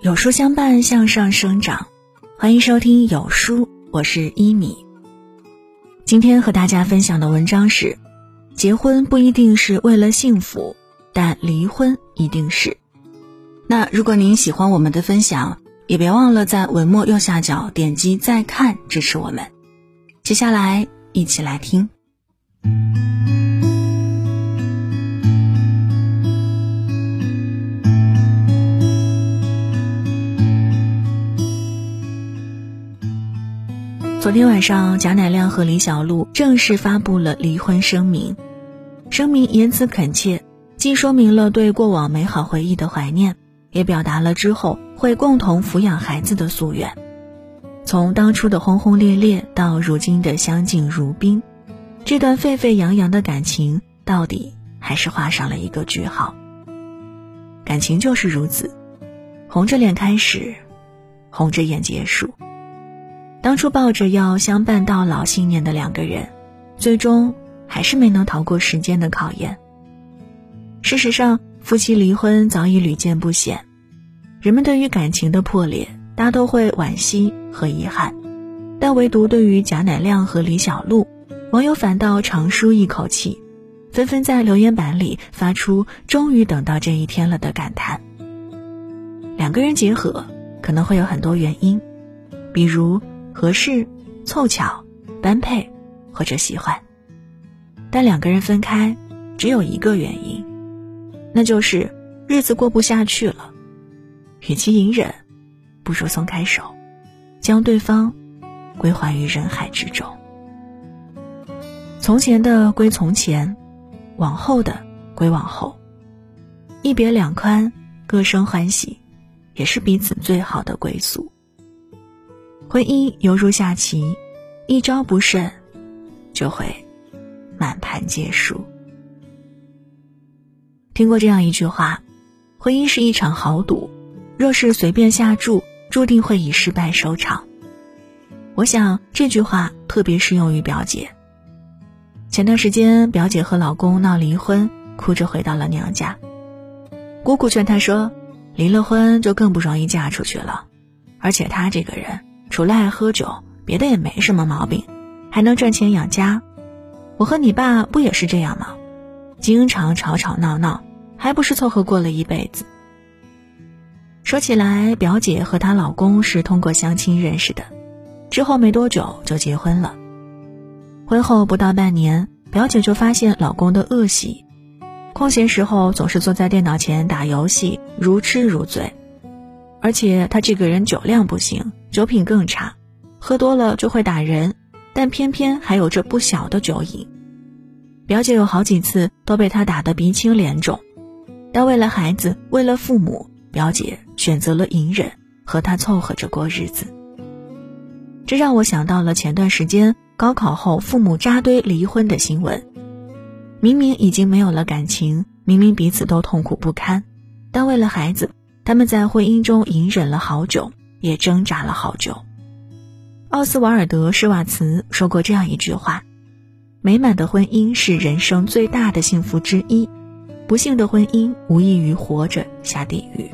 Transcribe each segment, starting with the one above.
有书相伴，向上生长。欢迎收听有书，我是一米。今天和大家分享的文章是：结婚不一定是为了幸福，但离婚一定是。那如果您喜欢我们的分享，也别忘了在文末右下角点击再看支持我们。接下来一起来听。昨天晚上，贾乃亮和李小璐正式发布了离婚声明。声明言辞恳切，既说明了对过往美好回忆的怀念，也表达了之后会共同抚养孩子的夙愿。从当初的轰轰烈烈到如今的相敬如宾，这段沸沸扬扬的感情到底还是画上了一个句号。感情就是如此，红着脸开始，红着眼结束。当初抱着要相伴到老信念的两个人，最终还是没能逃过时间的考验。事实上，夫妻离婚早已屡见不鲜，人们对于感情的破裂，大都会惋惜和遗憾，但唯独对于贾乃亮和李小璐，网友反倒长舒一口气，纷纷在留言板里发出“终于等到这一天了”的感叹。两个人结合可能会有很多原因，比如。合适、凑巧、般配，或者喜欢，但两个人分开，只有一个原因，那就是日子过不下去了。与其隐忍，不如松开手，将对方归还于人海之中。从前的归从前，往后的归往后，一别两宽，各生欢喜，也是彼此最好的归宿。婚姻犹如下棋，一招不慎，就会满盘皆输。听过这样一句话：“婚姻是一场豪赌，若是随便下注，注定会以失败收场。”我想这句话特别适用于表姐。前段时间，表姐和老公闹离婚，哭着回到了娘家。姑姑劝她说：“离了婚就更不容易嫁出去了，而且她这个人……”除了爱喝酒，别的也没什么毛病，还能赚钱养家。我和你爸不也是这样吗？经常吵吵闹闹，还不是凑合过了一辈子。说起来，表姐和她老公是通过相亲认识的，之后没多久就结婚了。婚后不到半年，表姐就发现老公的恶习，空闲时候总是坐在电脑前打游戏，如痴如醉。而且他这个人酒量不行，酒品更差，喝多了就会打人，但偏偏还有着不小的酒瘾。表姐有好几次都被他打得鼻青脸肿，但为了孩子，为了父母，表姐选择了隐忍，和他凑合着过日子。这让我想到了前段时间高考后父母扎堆离婚的新闻。明明已经没有了感情，明明彼此都痛苦不堪，但为了孩子。他们在婚姻中隐忍了好久，也挣扎了好久。奥斯瓦尔德·施瓦茨说过这样一句话：“美满的婚姻是人生最大的幸福之一，不幸的婚姻无异于活着下地狱。”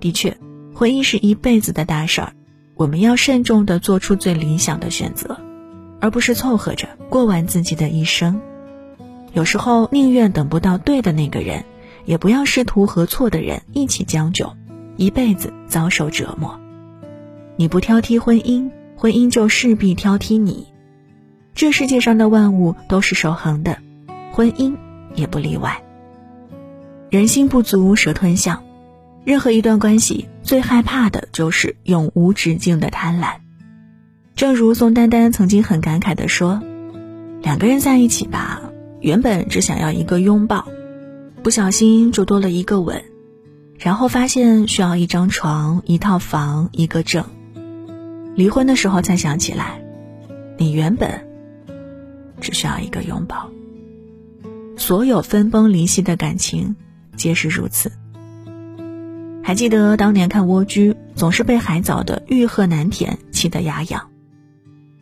的确，婚姻是一辈子的大事儿，我们要慎重地做出最理想的选择，而不是凑合着过完自己的一生。有时候宁愿等不到对的那个人。也不要试图和错的人一起将就，一辈子遭受折磨。你不挑剔婚姻，婚姻就势必挑剔你。这世界上的万物都是守恒的，婚姻也不例外。人心不足蛇吞象，任何一段关系最害怕的就是永无止境的贪婪。正如宋丹丹曾经很感慨地说：“两个人在一起吧，原本只想要一个拥抱。”不小心就多了一个吻，然后发现需要一张床、一套房、一个证。离婚的时候才想起来，你原本只需要一个拥抱。所有分崩离析的感情皆是如此。还记得当年看蜗居，总是被海藻的欲壑难填气得牙痒。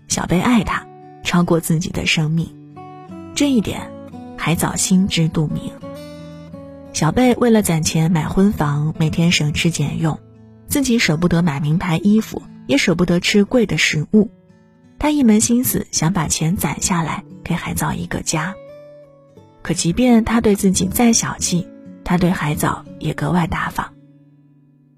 小贝爱他，超过自己的生命，这一点海藻心知肚明。小贝为了攒钱买婚房，每天省吃俭用，自己舍不得买名牌衣服，也舍不得吃贵的食物。他一门心思想把钱攒下来，给海藻一个家。可即便他对自己再小气，他对海藻也格外大方。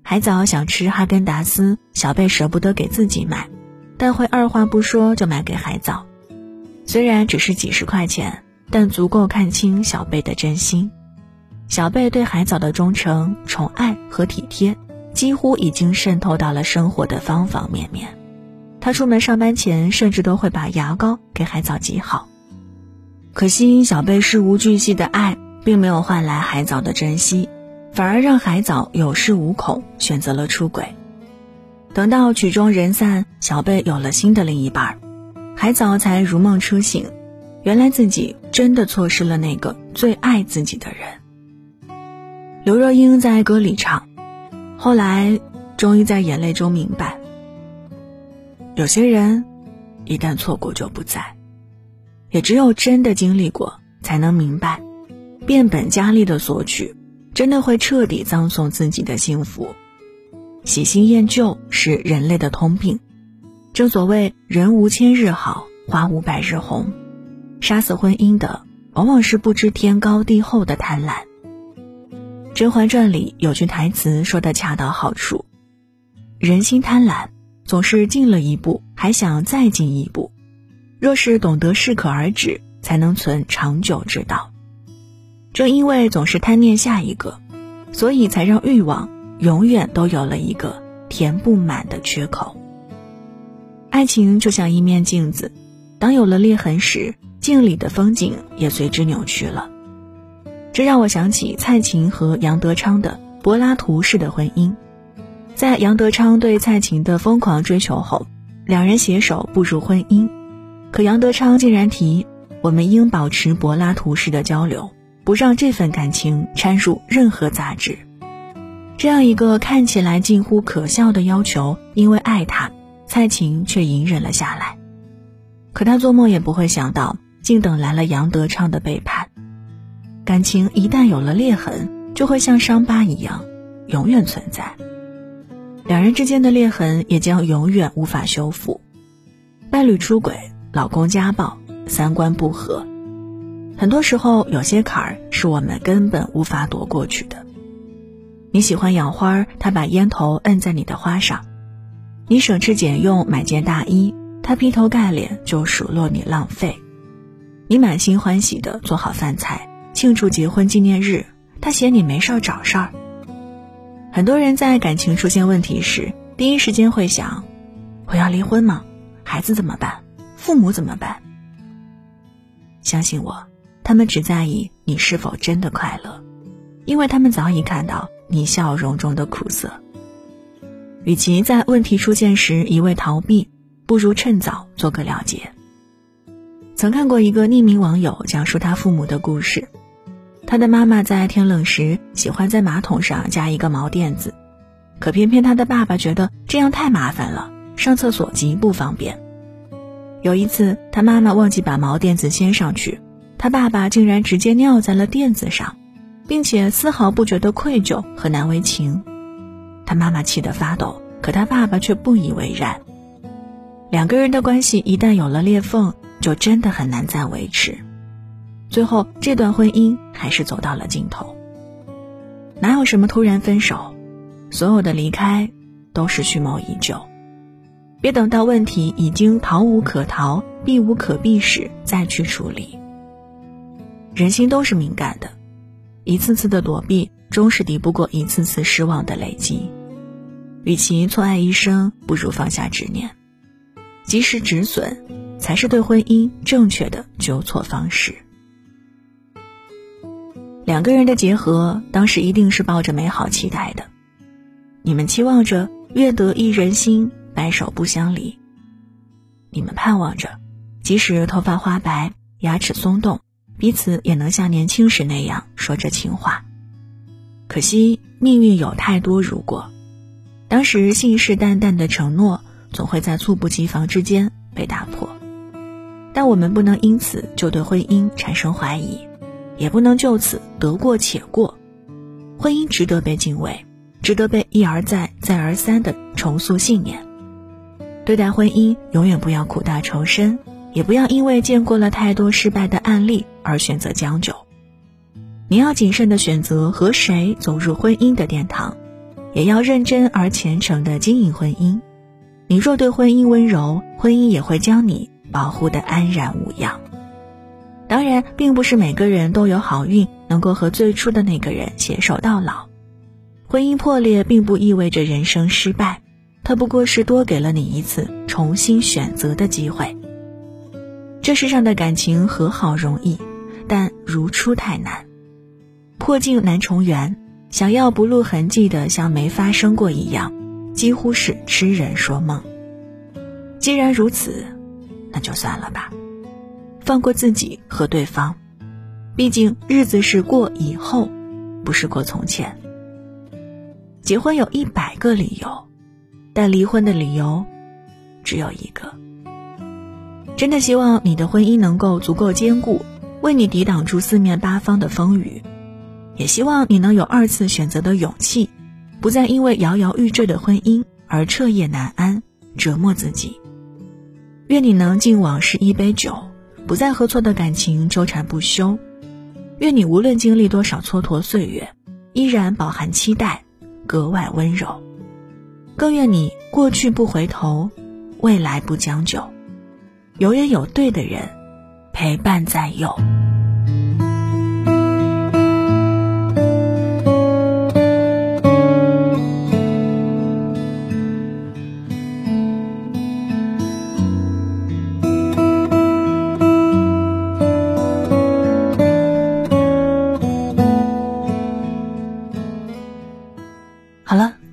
海藻想吃哈根达斯，小贝舍不得给自己买，但会二话不说就买给海藻。虽然只是几十块钱，但足够看清小贝的真心。小贝对海藻的忠诚、宠爱和体贴，几乎已经渗透到了生活的方方面面。他出门上班前，甚至都会把牙膏给海藻挤好。可惜，小贝事无巨细的爱，并没有换来海藻的珍惜，反而让海藻有恃无恐，选择了出轨。等到曲终人散，小贝有了新的另一半，海藻才如梦初醒，原来自己真的错失了那个最爱自己的人。刘若英在歌里唱：“后来，终于在眼泪中明白。”有些人，一旦错过就不在，也只有真的经历过，才能明白，变本加厉的索取，真的会彻底葬送自己的幸福。喜新厌旧是人类的通病，正所谓人无千日好，花无百日红，杀死婚姻的往往是不知天高地厚的贪婪。《甄嬛传》里有句台词说的恰到好处：人心贪婪。总是进了一步，还想再进一步。若是懂得适可而止，才能存长久之道。正因为总是贪念下一个，所以才让欲望永远都有了一个填不满的缺口。爱情就像一面镜子，当有了裂痕时，镜里的风景也随之扭曲了。这让我想起蔡琴和杨德昌的柏拉图式的婚姻。在杨德昌对蔡琴的疯狂追求后，两人携手步入婚姻。可杨德昌竟然提：“我们应保持柏拉图式的交流，不让这份感情掺入任何杂质。”这样一个看起来近乎可笑的要求，因为爱他，蔡琴却隐忍了下来。可他做梦也不会想到，竟等来了杨德昌的背叛。感情一旦有了裂痕，就会像伤疤一样，永远存在。两人之间的裂痕也将永远无法修复。伴侣出轨、老公家暴、三观不合，很多时候有些坎儿是我们根本无法躲过去的。你喜欢养花，他把烟头摁在你的花上；你省吃俭用买件大衣，他劈头盖脸就数落你浪费；你满心欢喜的做好饭菜庆祝结婚纪念日，他嫌你没事儿找事儿。很多人在感情出现问题时，第一时间会想：我要离婚吗？孩子怎么办？父母怎么办？相信我，他们只在意你是否真的快乐，因为他们早已看到你笑容中的苦涩。与其在问题出现时一味逃避，不如趁早做个了结。曾看过一个匿名网友讲述他父母的故事。他的妈妈在天冷时喜欢在马桶上加一个毛垫子，可偏偏他的爸爸觉得这样太麻烦了，上厕所极不方便。有一次，他妈妈忘记把毛垫子掀上去，他爸爸竟然直接尿在了垫子上，并且丝毫不觉得愧疚和难为情。他妈妈气得发抖，可他爸爸却不以为然。两个人的关系一旦有了裂缝，就真的很难再维持。最后，这段婚姻还是走到了尽头。哪有什么突然分手，所有的离开都是蓄谋已久。别等到问题已经逃无可逃、避无可避时再去处理。人心都是敏感的，一次次的躲避，终是抵不过一次次失望的累积。与其错爱一生，不如放下执念，及时止损，才是对婚姻正确的纠错方式。两个人的结合，当时一定是抱着美好期待的。你们期望着愿得一人心，白首不相离。你们盼望着，即使头发花白、牙齿松动，彼此也能像年轻时那样说着情话。可惜命运有太多如果，当时信誓旦旦的承诺，总会在猝不及防之间被打破。但我们不能因此就对婚姻产生怀疑。也不能就此得过且过，婚姻值得被敬畏，值得被一而再、再而三的重塑信念。对待婚姻，永远不要苦大仇深，也不要因为见过了太多失败的案例而选择将就。你要谨慎的选择和谁走入婚姻的殿堂，也要认真而虔诚的经营婚姻。你若对婚姻温柔，婚姻也会将你保护的安然无恙。当然，并不是每个人都有好运，能够和最初的那个人携手到老。婚姻破裂并不意味着人生失败，它不过是多给了你一次重新选择的机会。这世上的感情和好容易，但如初太难。破镜难重圆，想要不露痕迹的像没发生过一样，几乎是痴人说梦。既然如此，那就算了吧。放过自己和对方，毕竟日子是过以后，不是过从前。结婚有一百个理由，但离婚的理由只有一个。真的希望你的婚姻能够足够坚固，为你抵挡住四面八方的风雨；也希望你能有二次选择的勇气，不再因为摇摇欲坠的婚姻而彻夜难安，折磨自己。愿你能敬往事一杯酒。不再和错的感情纠缠不休，愿你无论经历多少蹉跎岁月，依然饱含期待，格外温柔。更愿你过去不回头，未来不将就，永远有对的人陪伴在右。